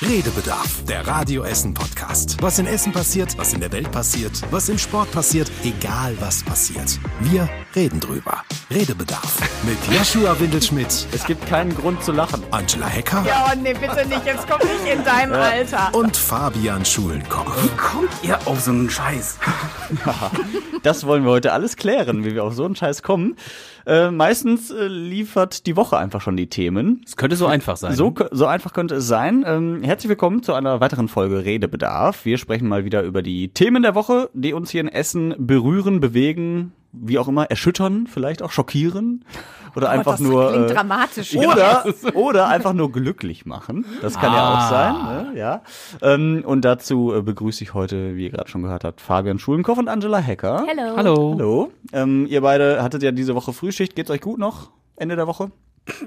Redebedarf, der Radio Essen Podcast. Was in Essen passiert, was in der Welt passiert, was im Sport passiert, egal was passiert. Wir reden drüber. Redebedarf mit Joshua Windelschmidt. Es gibt keinen Grund zu lachen. Angela Hecker. Ja, oh nee, bitte nicht. Jetzt komm nicht in deinem Alter. Und Fabian Schulenkoch. Wie kommt ihr auf so einen Scheiß? das wollen wir heute alles klären, wie wir auf so einen Scheiß kommen. Äh, meistens äh, liefert die Woche einfach schon die Themen. Es könnte so einfach sein. So, so einfach könnte es sein. Ähm, herzlich willkommen zu einer weiteren Folge Redebedarf. Wir sprechen mal wieder über die Themen der Woche, die uns hier in Essen berühren, bewegen, wie auch immer, erschüttern, vielleicht auch schockieren oder einfach das nur klingt äh, dramatisch. oder oder einfach nur glücklich machen. Das kann ja auch Ah. sein, ne? ja. Ähm, und dazu äh, begrüße ich heute, wie ihr gerade schon gehört habt, Fabian Schulenkoch und Angela Hecker. Hello. Hallo. Hallo. Ähm, ihr beide hattet ja diese Woche Frühschicht. Geht's euch gut noch? Ende der Woche?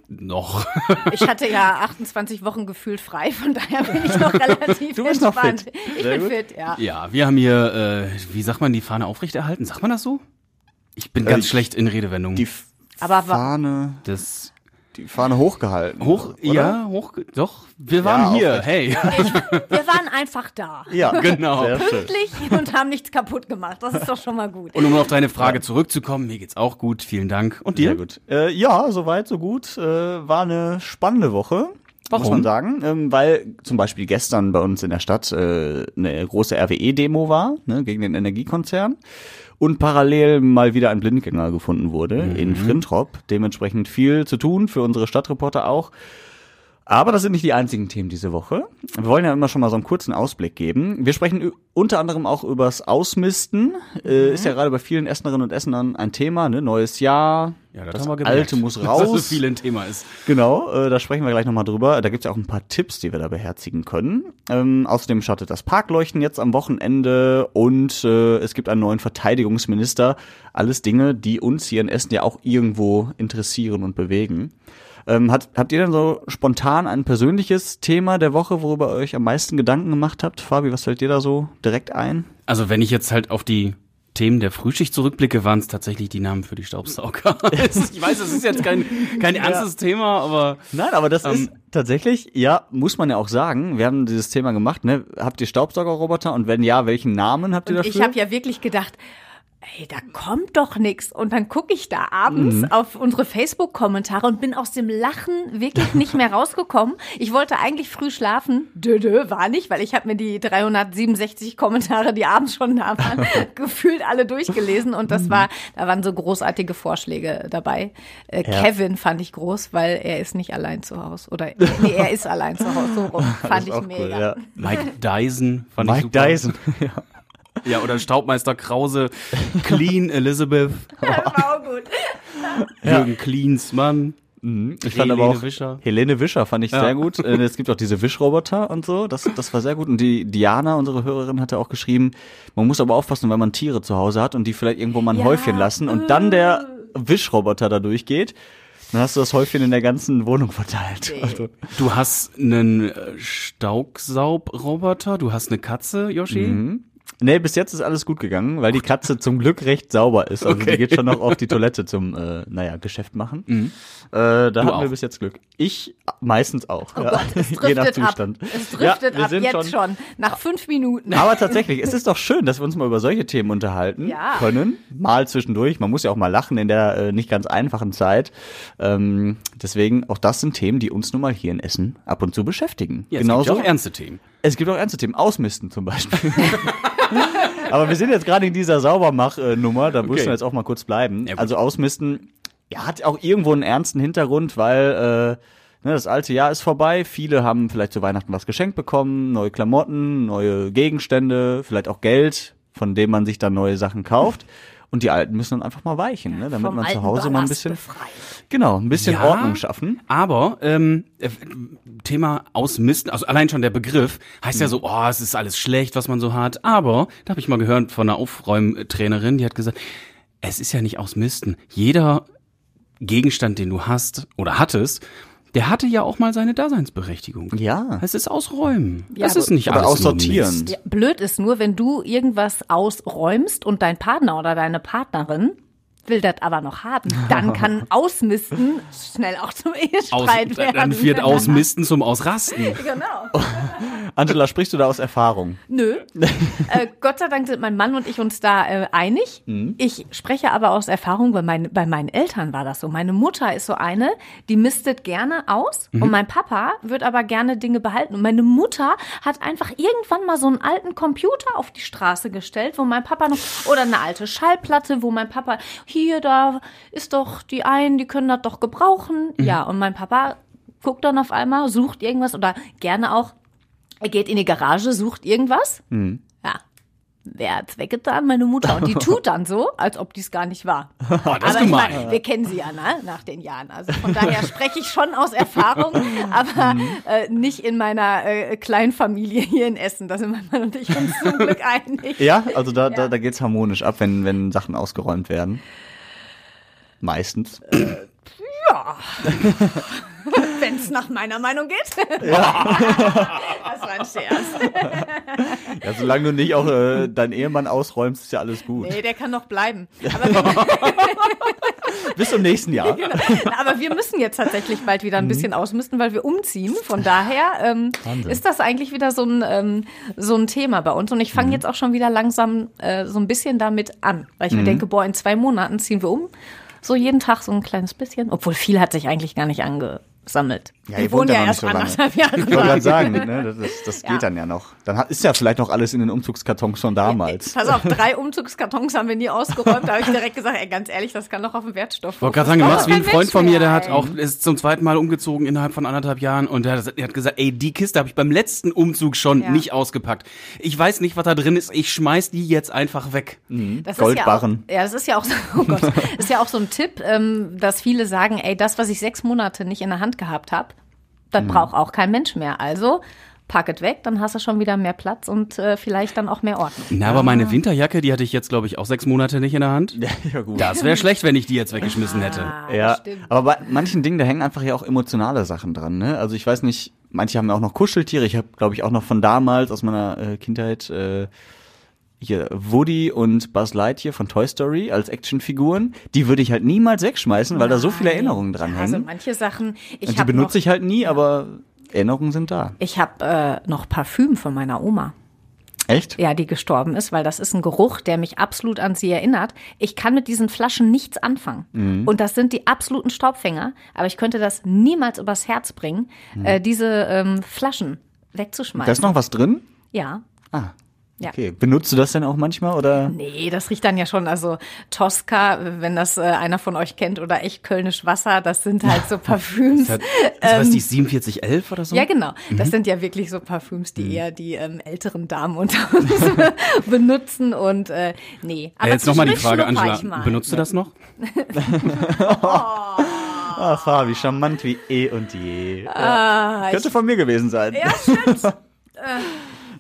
Noch. Ich hatte ja 28 Wochen gefühlt frei, von daher bin ich noch relativ Du bist noch entspannt. fit. Ich Sehr bin gut. fit, ja. Ja, wir haben hier, äh, wie sagt man, die Fahne aufrechterhalten? Sagt man das so? Ich bin ganz Äh, schlecht in Redewendungen. Die F Aber Fahne, das die Fahne hochgehalten. hoch, oder? ja, hoch, doch. Wir waren Ja, hier. Hey, Wir waren einfach da. Ja, Genau. Pünktlich und haben nichts kaputt gemacht. Das ist doch schon mal gut. und um auf deine Frage zurückzukommen, mir geht's auch gut. Vielen Dank. Und dir? Sehr gut. Äh, ja, soweit, so gut. Äh, war eine spannende Woche. Muss Warum? man sagen, ähm, weil zum Beispiel gestern bei uns in der Stadt äh, eine große RWE-Demo war, ne, gegen den Energiekonzern. Und parallel mal wieder ein Blindgänger gefunden wurde in Frintrop. Dementsprechend viel zu tun für unsere Stadtreporter auch. Aber das sind nicht die einzigen Themen diese Woche. Wir wollen ja immer schon mal so einen kurzen Ausblick geben. Wir sprechen unter anderem auch übers Ausmisten. Äh, ist ja gerade bei vielen Essenerinnen und Essenern ein Thema, ne? Neues Jahr. Ja, das haben wir gemerkt, Alte muss Dass raus. das so viel ein Thema ist. Genau, äh, da sprechen wir gleich nochmal drüber. Da gibt's ja auch ein paar Tipps, die wir da beherzigen können. Ähm, außerdem startet das Parkleuchten jetzt am Wochenende und äh, es gibt einen neuen Verteidigungsminister. Alles Dinge, die uns hier in Essen ja auch irgendwo interessieren und bewegen. Ähm, hat, habt ihr denn so spontan ein persönliches Thema der Woche, worüber ihr euch am meisten Gedanken gemacht habt? Fabi, was fällt dir da so direkt ein? Also wenn ich jetzt halt auf die Themen der Frühschicht zurückblicke, waren es tatsächlich die Namen für die Staubsauger. ich weiß, es ist jetzt kein, kein ernstes Thema, aber Nein, aber das Ähm, ist tatsächlich, ja, muss man ja auch sagen. Wir haben dieses Thema gemacht, ne? Habt ihr Staubsaugerroboter und wenn ja, welchen Namen habt ihr dafür? ich habe ja wirklich gedacht, ey, da kommt doch nix. Und dann gucke ich da abends Mhm. auf unsere Facebook-Kommentare und bin aus dem Lachen wirklich nicht mehr rausgekommen. Ich wollte eigentlich früh schlafen. Dö, dö, war nicht, weil ich habe mir die 367 Kommentare, die abends schon da waren, gefühlt alle durchgelesen. Und Mhm. das war, da waren so großartige Vorschläge dabei. Äh, Ja. Kevin fand ich groß, weil er ist nicht allein zu Hause. Oder nee, er ist allein zu Hause. So rum. Fand ich mega. cool, ja. Mike Dyson fand ich Mike super. Dyson. ja. Ja, oder Staubmeister Krause, Clean Elizabeth, Das war auch gut. Jürgen Klinsmann. Ich fand aber Helene auch Wischer. Helene Wischer fand ich Ja. sehr gut. Äh, Es gibt auch diese Wischroboter und so. Das, das war sehr gut. Und die Diana, unsere Hörerin, hatte auch geschrieben, man muss aber aufpassen, wenn man Tiere zu Hause hat und die vielleicht irgendwo mal ein Ja. Häufchen lassen und dann der Wischroboter da durchgeht, dann hast du das Häufchen in der ganzen Wohnung verteilt. Also, Du hast einen Staubsaugroboter, du hast eine Katze, Yoshi. Nee, bis jetzt ist alles gut gegangen, weil die Katze zum Glück recht sauber ist. Also die Okay. geht schon noch auf die Toilette zum, äh, naja, Geschäft machen. Äh, da hatten wir auch. bis jetzt Glück. Ich meistens auch. Oh ja. Gott, es Je nach driftet ab. Zustand. Es driftet wir ab, sind jetzt schon. Nach fünf Minuten. Aber tatsächlich, es ist doch schön, dass wir uns mal über solche Themen unterhalten Ja. können. Mal zwischendurch. Man muss ja auch mal lachen in der äh, nicht ganz einfachen Zeit. Ähm, deswegen, auch das sind Themen, die uns nun mal hier in Essen ab und zu beschäftigen. Ja, es gibt ja auch ernste Themen. Es gibt auch ernste Themen. Ausmisten zum Beispiel. Aber wir sind jetzt gerade in dieser Saubermach-Nummer, da müssen Okay. wir jetzt auch mal kurz bleiben. Ja, also Ausmisten, ja, hat auch irgendwo einen ernsten Hintergrund, weil äh, ne, das alte Jahr ist vorbei. Viele haben vielleicht zu Weihnachten was geschenkt bekommen, neue Klamotten, neue Gegenstände, vielleicht auch Geld, von dem man sich dann neue Sachen kauft. Und die alten müssen dann einfach mal weichen, ne, damit Vom man zu Hause mal ein bisschen, befreien. genau, ein bisschen Ja. Ordnung schaffen. Aber ähm, äh, Thema Ausmisten, also allein schon der Begriff heißt ja so, oh, es ist alles schlecht, was man so hat. Aber da habe ich mal gehört von einer Aufräumtrainerin, die hat gesagt, es ist ja nicht Ausmisten. Jeder Gegenstand, den du hast oder hattest, der hatte ja auch mal seine Daseinsberechtigung. Ja. Es ist Ausräumen. Ja, das ist aber- nicht aber alles aussortieren. Ja, blöd ist nur, wenn du irgendwas ausräumst und dein Partner oder deine Partnerin will das aber noch haben, dann kann Ausmisten schnell auch zum Aus, Ehestreit werden. dann wird Ausmisten zum Ausrasten. Genau. Angela, sprichst du da aus Erfahrung? Nö. äh, Gott sei Dank sind mein Mann und ich uns da äh, einig. Ich spreche aber aus Erfahrung, weil mein, bei meinen Eltern war das so. Meine Mutter ist so eine, die mistet gerne aus und mein Papa wird aber gerne Dinge behalten. Und meine Mutter hat einfach irgendwann mal so einen alten Computer auf die Straße gestellt, wo mein Papa noch, oder eine alte Schallplatte, wo mein Papa, hier, da ist doch die einen, die können das doch gebrauchen. Ja, und mein Papa guckt dann auf einmal, sucht irgendwas oder gerne auch er geht in die Garage, sucht irgendwas. Ja. Wer hat's weggetan? Meine Mutter. Und die tut dann so, als ob dies gar nicht war. Oh, das aber ich gemein. mein, wir kennen sie ja ne? nach den Jahren. Also von daher spreche ich schon aus Erfahrung, aber äh, nicht in meiner äh, kleinen Familie hier in Essen. Da sind mein Mann und ich uns zum Glück einig. Ja, also da, da, Ja. da geht's harmonisch ab, wenn, wenn Sachen ausgeräumt werden. Meistens. Wenn es nach meiner Meinung geht. das war ein Scherz. Ja, solange du nicht auch äh, deinen Ehemann ausräumst, ist ja alles gut. Nee, der kann noch bleiben. Bis zum nächsten Jahr. Genau. Aber wir müssen jetzt tatsächlich bald Mhm. wieder ein bisschen ausmisten, weil wir umziehen. Von daher ähm, ist das eigentlich wieder so ein, ähm, so ein Thema bei uns. Und ich fange Mhm. jetzt auch schon wieder langsam äh, so ein bisschen damit an, weil ich mir denke, boah, in zwei Monaten ziehen wir um. So jeden Tag so ein kleines bisschen. Obwohl viel hat sich eigentlich gar nicht angesammelt. Ja, wir ihr wohnt wohnen ja ja noch erst nicht so lange. anderthalb Jahre Ich wollte gerade sagen, ne, das, das, das geht Ja. dann ja noch. Dann hat, ist ja vielleicht noch alles in den Umzugskartons schon damals. Pass auf, drei Umzugskartons haben wir nie ausgeräumt. Da habe ich direkt gesagt, ey, ganz ehrlich, das kann doch auf dem Wertstoff. Ich wollte gerade sagen, du machst wie ein Freund von mir, der hat auch, ist zum zweiten Mal umgezogen innerhalb von anderthalb Jahren und der, hat- der hat gesagt, ey, die Kiste habe ich beim letzten Umzug schon Ja. nicht ausgepackt. Ich weiß nicht, was da drin ist, ich schmeiß die jetzt einfach weg. Das Goldbarren. Ja, auch, ja, das ist ja auch so, oh Gott, ist ja auch so ein Tipp, ähm, dass viele sagen, ey, das, was ich sechs Monate nicht in der Hand gehabt habe, das braucht auch kein Mensch mehr. Also pack es weg, dann hast du schon wieder mehr Platz und äh, vielleicht dann auch mehr Ordnung. Na, aber meine Winterjacke, die hatte ich jetzt, glaube ich, auch sechs Monate nicht in der Hand. ja, gut. Das wäre schlecht, wenn ich die jetzt weggeschmissen hätte. Ah, Ja, stimmt. aber bei manchen Dingen, da hängen einfach ja auch emotionale Sachen dran. Ne? Also ich weiß nicht, manche haben ja auch noch Kuscheltiere. Ich habe, glaube ich, auch noch von damals aus meiner äh, Kindheit äh, hier Woody und Buzz Lightyear von Toy Story als Actionfiguren. Die würde ich halt niemals wegschmeißen, weil da so viele Erinnerungen dran Also hängen. manche Sachen, ich die habe noch, benutze ich halt nie, aber Erinnerungen sind da. ich hab, äh, noch Parfüm von meiner Oma. Echt? Ja, die gestorben ist, weil das ist ein Geruch, der mich absolut an sie erinnert. Ich kann mit diesen Flaschen nichts anfangen. Mhm. Und das sind die absoluten Staubfänger. Aber ich könnte das niemals übers Herz bringen, äh, diese ähm, Flaschen wegzuschmeißen. Mhm. Da ist noch was drin? ja. Ah. Ja. Okay. Benutzt du das denn auch manchmal oder? Nee, das riecht dann ja schon, also Tosca, wenn das äh, einer von euch kennt, oder echt Kölnisch Wasser, das sind halt so Parfüms. Das, das weiß ich, 4711 oder so? Ja, genau. Das Mhm. sind ja wirklich so Parfüms, die eher die ähm, älteren Damen unter uns benutzen und äh, nee. Ja, jetzt nochmal die Frage, Angela, benutzt du das noch? Ah, Fabi, charmant wie eh und je. Ah, Könnte von mir gewesen sein. Ja, stimmt.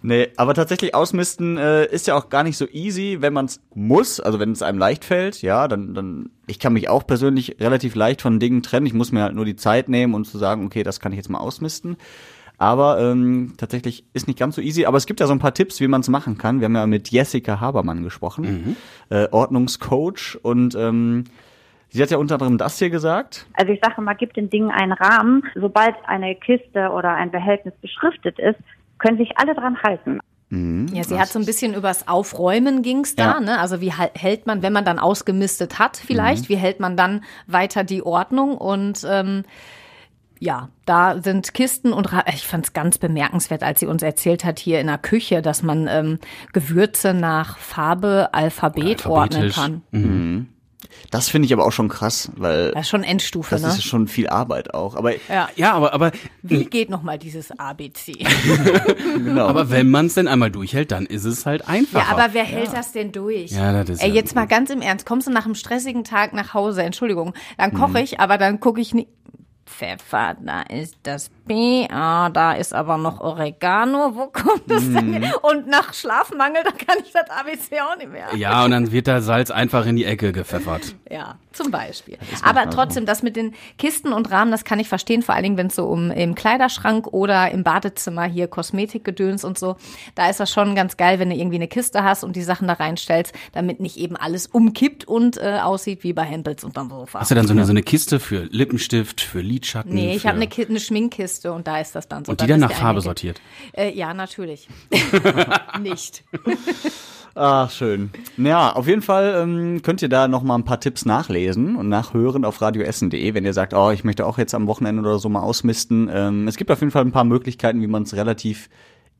Nee, aber tatsächlich ausmisten äh, ist ja auch gar nicht so easy, wenn man es muss, also wenn es einem leicht fällt, ja, dann, dann, ich kann mich auch persönlich relativ leicht von Dingen trennen. Ich muss mir halt nur die Zeit nehmen und zu sagen, okay, das kann ich jetzt mal ausmisten. Aber ähm, tatsächlich ist nicht ganz so easy. Aber es gibt ja so ein paar Tipps, wie man es machen kann. Wir haben ja mit Jessica Habermann gesprochen, äh, Ordnungscoach. Und ähm, sie hat ja unter anderem das hier gesagt. Also ich sage mal, gibt den Dingen einen Rahmen. Sobald eine Kiste oder ein Behältnis beschriftet ist, können sich alle dran halten. Ja, sie hat so ein bisschen übers Aufräumen ging's da, Ja. ne? Also wie hält man, wenn man dann ausgemistet hat, vielleicht, wie hält man dann weiter die Ordnung und ähm, ja, da sind Kisten und ich fand's ganz bemerkenswert, als sie uns erzählt hat hier in der Küche, dass man ähm, Gewürze nach Farbe, Alphabet ordnen kann. Das finde ich aber auch schon krass, weil Das ist schon Endstufe, das ne? ist schon viel Arbeit auch. Aber ja. Ja, aber, aber, Wie geht nochmal dieses ABC? genau. aber wenn man es denn einmal durchhält, dann ist es halt Ja, einfacher. aber wer hält das denn durch? Ja, das ist Ey, ja- jetzt mal ganz im Ernst, kommst du nach einem stressigen Tag nach Hause, Entschuldigung, dann koche Mhm. ich, aber dann gucke ich nicht. Pfeffer, da ist das Ah, da ist aber noch Oregano, wo kommt das denn Mhm. Und nach Schlafmangel, da kann ich das ABC auch nicht mehr. Ja, und dann wird da Salz einfach in die Ecke gepfeffert. Ja, zum Beispiel. Aber trotzdem, das mit den Kisten und Rahmen, das kann ich verstehen, vor allen Dingen, wenn es so um im Kleiderschrank oder im Badezimmer hier Kosmetikgedöns und so, da ist das schon ganz geil, wenn du irgendwie eine Kiste hast und die Sachen da reinstellst, damit nicht eben alles umkippt und äh, aussieht wie bei Hempels unterm Sofa. Hast du dann so eine, so eine Kiste für Lippenstift, für Lidschatten? Nee, ich habe eine, eine Schminkkiste Kiste und da ist das dann so. Und die dann nach Farbe sortiert. Äh, ja, natürlich. Nicht. Ach, schön. Ja, auf jeden Fall ähm, könnt ihr da noch mal ein paar Tipps nachlesen und nachhören auf radioessen.de, wenn ihr sagt, oh, ich möchte auch jetzt am Wochenende oder so mal ausmisten. Ähm, es gibt auf jeden Fall ein paar Möglichkeiten, wie man es relativ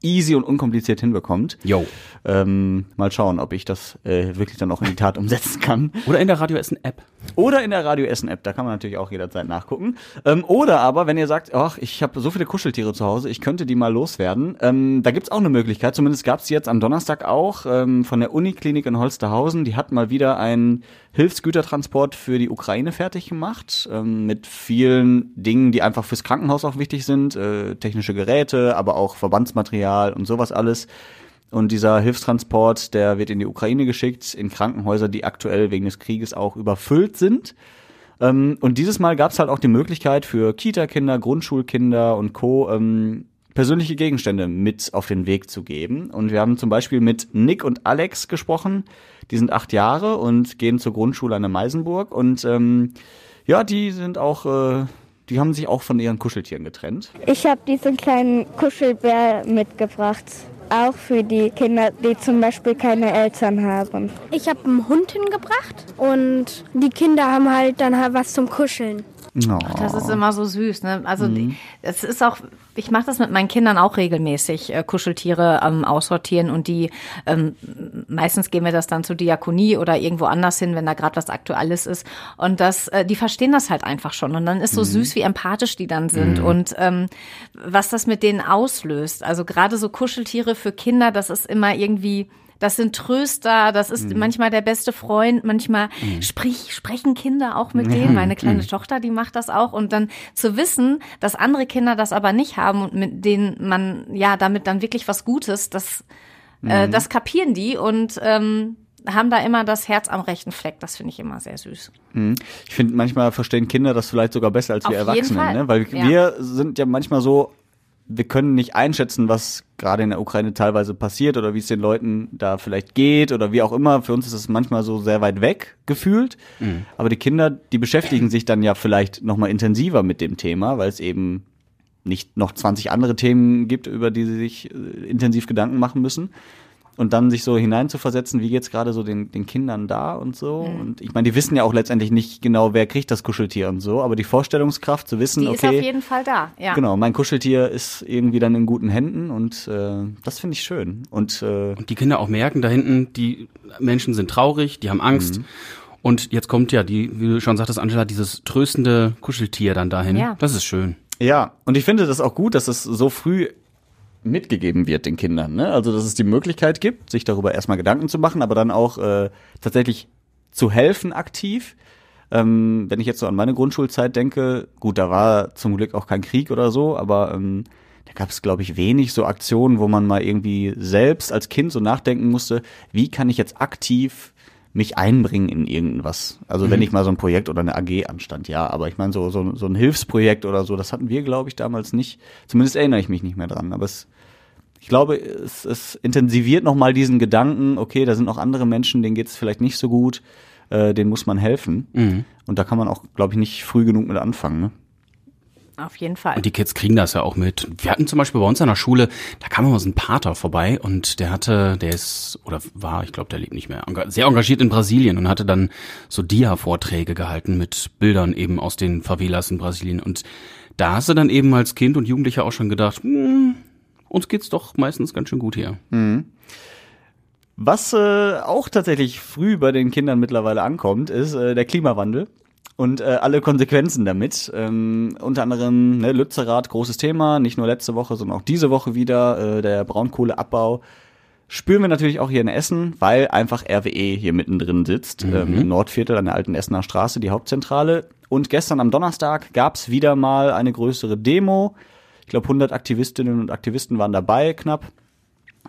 easy und unkompliziert hinbekommt. Yo. Ähm, mal schauen, ob ich das äh, wirklich dann auch in die Tat umsetzen kann. Oder in der Radio Essen App. Oder in der Radio Essen App, da kann man natürlich auch jederzeit nachgucken. Ähm, oder aber, wenn ihr sagt, ach, ich habe so viele Kuscheltiere zu Hause, ich könnte die mal loswerden, ähm, da gibt's auch eine Möglichkeit, zumindest gab's jetzt am Donnerstag auch ähm, von der Uniklinik in Holsterhausen, die hat mal wieder einen Hilfsgütertransport für die Ukraine fertig gemacht, ähm, mit vielen Dingen, die einfach fürs Krankenhaus auch wichtig sind, äh, technische Geräte, aber auch Verbandsmaterial und sowas alles. Und dieser Hilfstransport, der wird in die Ukraine geschickt, in Krankenhäuser, die aktuell wegen des Krieges auch überfüllt sind. Ähm, und dieses Mal gab es halt auch die Möglichkeit für Kita-Kinder, Grundschulkinder und Co. Ähm, persönliche Gegenstände mit auf den Weg zu geben. Und wir haben zum Beispiel mit Nick und Alex gesprochen. Die sind acht Jahre und gehen zur Grundschule an der Meisenburg. Und ähm, ja, die sind auch, äh, die haben sich auch von ihren Kuscheltieren getrennt. Ich habe diesen kleinen Kuschelbär mitgebracht. Auch für die Kinder, die zum Beispiel keine Eltern haben. Ich habe einen Hund hingebracht und die Kinder haben halt dann halt was zum Kuscheln. Oh. Das ist immer so süß. Ne? Also es ist auch, ich mache das mit meinen Kindern auch regelmäßig, äh, Kuscheltiere ähm, aussortieren und die, ähm, meistens gehen wir das dann zur Diakonie oder irgendwo anders hin, wenn da gerade was Aktuelles ist. Und das, äh, die verstehen das halt einfach schon. Und dann ist so süß, wie empathisch die dann sind und ähm, was das mit denen auslöst. Also gerade so Kuscheltiere für Kinder, das ist immer irgendwie das sind Tröster, das ist manchmal der beste Freund, manchmal sprich, sprechen Kinder auch mit denen. Meine kleine Tochter, die macht das auch. Und dann zu wissen, dass andere Kinder das aber nicht haben und mit denen man ja damit dann wirklich was Gutes, das, äh, das kapieren die und ähm, haben da immer das Herz am rechten Fleck. Das finde ich immer sehr süß. Ich finde, manchmal verstehen Kinder das vielleicht sogar besser als wir Auf jeden Erwachsenen, ne? Weil Ja. wir sind ja manchmal so, wir können nicht einschätzen, was gerade in der Ukraine teilweise passiert oder wie es den Leuten da vielleicht geht oder wie auch immer. Für uns ist es manchmal so sehr weit weg gefühlt. Aber die Kinder, die beschäftigen sich dann ja vielleicht noch mal intensiver mit dem Thema, weil es eben nicht noch 20 andere Themen gibt, über die sie sich äh, intensiv Gedanken machen müssen. Und dann sich so hineinzuversetzen, wie geht's gerade so den, den Kindern da und so. Mhm. Und ich meine, die wissen ja auch letztendlich nicht genau, wer kriegt das Kuscheltier und so, aber die Vorstellungskraft zu wissen, Die ist auf okay, jeden Fall da. Ja. genau, mein Kuscheltier ist irgendwie dann in guten Händen und äh, das finde ich schön. Und äh, Und die Kinder auch merken, da hinten, die Menschen sind traurig, die haben Angst. Mhm. Und jetzt kommt ja, die, wie du schon sagtest, Angela, dieses tröstende Kuscheltier dann dahin. Ja. Das ist schön. Ja, und ich finde das auch gut, dass es so früh mitgegeben wird den Kindern. Ne? Also, dass es die Möglichkeit gibt, sich darüber erstmal Gedanken zu machen, aber dann auch äh, tatsächlich zu helfen aktiv. Ähm, wenn ich jetzt so an meine Grundschulzeit denke, gut, da war zum Glück auch kein Krieg oder so, aber ähm, da gab es, glaube ich, wenig so Aktionen, wo man mal irgendwie selbst als Kind so nachdenken musste, wie kann ich jetzt aktiv mich einbringen in irgendwas. Also wenn ich mal so ein Projekt oder eine AG anstand, ja, aber ich meine so, so, so ein Hilfsprojekt oder so, das hatten wir, glaube ich, damals nicht. Zumindest erinnere ich mich nicht mehr dran. Aber es, ich glaube, es, es intensiviert nochmal diesen Gedanken, okay, da sind noch andere Menschen, denen geht es vielleicht nicht so gut, äh, denen muss man helfen. Und da kann man auch, glaube ich, nicht früh genug mit anfangen. Ne? Auf jeden Fall. Und die Kids kriegen das ja auch mit. Wir hatten zum Beispiel bei uns an der Schule, da kam immer so ein Pater vorbei und der hatte, der ist, oder war, ich glaube, der lebt nicht mehr, sehr engagiert in Brasilien und hatte dann so Dia-Vorträge gehalten mit Bildern eben aus den Favelas in Brasilien. Und da hast du dann eben als Kind und Jugendlicher auch schon gedacht, hm, uns geht's doch meistens ganz schön gut hier. Was äh, auch tatsächlich früh bei den Kindern mittlerweile ankommt, ist äh, der Klimawandel und äh, alle Konsequenzen damit. Ähm, unter anderem ne, Lützerath, großes Thema, nicht nur letzte Woche, sondern auch diese Woche wieder, äh, der Braunkohleabbau. Spüren wir natürlich auch hier in Essen, weil einfach RWE hier mittendrin sitzt, ähm, im Nordviertel an der alten Essener Straße, die Hauptzentrale. Und gestern am Donnerstag gab's wieder mal eine größere Demo. Ich glaube, 100 Aktivistinnen und Aktivisten waren dabei, knapp.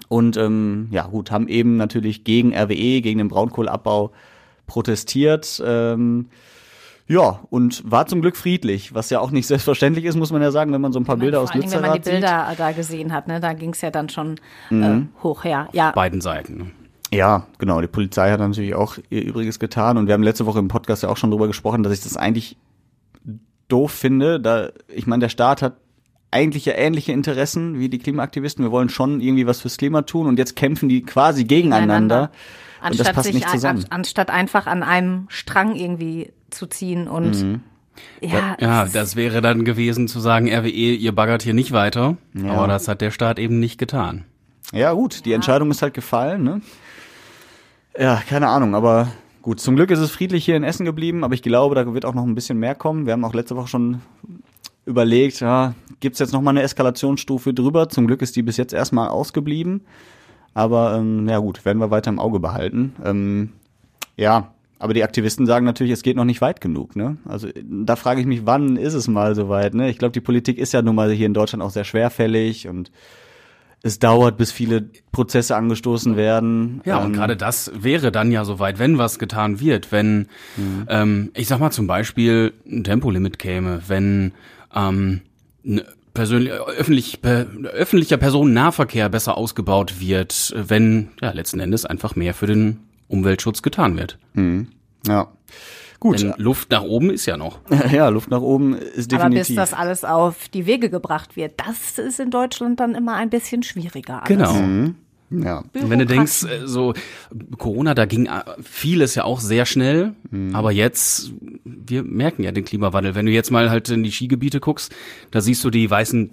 Und ähm, ja gut, haben eben natürlich gegen RWE, gegen den Braunkohleabbau protestiert. Ähm, ja, und war zum Glück friedlich, was ja auch nicht selbstverständlich ist, muss man ja sagen, wenn man so ein paar Bilder Vor aus allen Dingen, wenn man die Lützerath sieht. Bilder da gesehen hat, ne, da ging es ja dann schon Mhm. äh, hoch her. Ja, Beiden Seiten. ne? Ja, genau. Die Polizei hat natürlich auch ihr Übriges getan. Und wir haben letzte Woche im Podcast ja auch schon drüber gesprochen, dass ich das eigentlich doof finde. Da, ich meine, der Staat hat eigentlich ja ähnliche Interessen wie die Klimaaktivisten. Wir wollen schon irgendwie was fürs Klima tun und jetzt kämpfen die quasi gegeneinander. Das Anstatt, passt sich nicht an, zusammen. an, anstatt einfach an einem Strang irgendwie zu ziehen und Mhm. ja, Ja, es- das wäre dann gewesen zu sagen, RWE, ihr baggert hier nicht weiter. Aber das hat der Staat eben nicht getan. Ja, gut, die Entscheidung ist halt gefallen, ne? Ja, keine Ahnung, aber gut, zum Glück ist es friedlich hier in Essen geblieben, aber ich glaube, da wird auch noch ein bisschen mehr kommen. Wir haben auch letzte Woche schon überlegt, ja, gibt's jetzt noch mal eine Eskalationsstufe drüber? Zum Glück ist die bis jetzt erstmal ausgeblieben. Aber ähm, ja gut, werden wir weiter im Auge behalten. Ähm, ja, aber die Aktivisten sagen natürlich, es geht noch nicht weit genug. Ne? Also da frage ich mich, wann ist es mal soweit? Ne? Ich glaube, die Politik ist ja nun mal hier in Deutschland auch sehr schwerfällig und es dauert, bis viele Prozesse angestoßen werden. Ja, und Ähm, gerade das wäre dann ja soweit, wenn was getan wird, wenn, ähm, ich sag mal zum Beispiel ein Tempolimit käme, wenn ähm, ein persönlich, öffentlich, per, öffentlicher Personennahverkehr besser ausgebaut wird, wenn ja letzten Endes einfach mehr für den Umweltschutz getan wird. ja. Gut, Denn Luft nach oben ist ja noch. ja, Luft nach oben ist aber bis definitiv. das alles auf die Wege gebracht wird, das ist in Deutschland dann immer ein bisschen schwieriger. Alles. Genau. Ja. Und wenn du denkst, äh, so Corona, da ging äh, vieles ja auch sehr schnell, aber jetzt, wir merken ja den Klimawandel. Wenn du jetzt mal halt in die Skigebiete guckst, da siehst du die weißen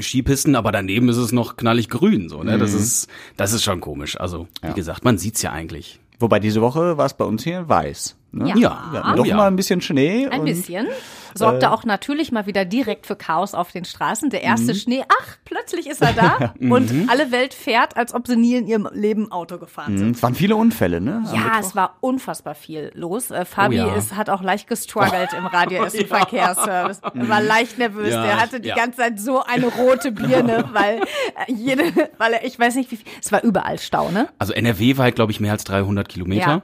Skipisten, aber daneben ist es noch knallig grün, so, ne? Das ist, das ist schon komisch. Also, wie gesagt, man sieht's ja eigentlich. Wobei diese Woche war es bei uns hier weiß. Ne? Ja. Wir hatten doch Ja. mal ein bisschen Schnee. Ein und bisschen. Äh. Sorgte auch natürlich mal wieder direkt für Chaos auf den Straßen. Der erste Mhm. Schnee, ach, plötzlich ist er da und alle Welt fährt, als ob sie nie in ihrem Leben Auto gefahren sind. Es waren viele Unfälle, ne? Ja, es war unfassbar viel los. Äh, Fabi Oh ja. ist, hat auch leicht gestruggelt im Radio Essen Verkehrsservice. Er war leicht nervös. Ja, Der hatte die ja. ganze Zeit so eine rote Birne, weil äh, jede, weil er, ich weiß nicht wie viel, es war überall Stau, ne? Also NRW war halt, glaube ich, mehr als 300 Kilometer.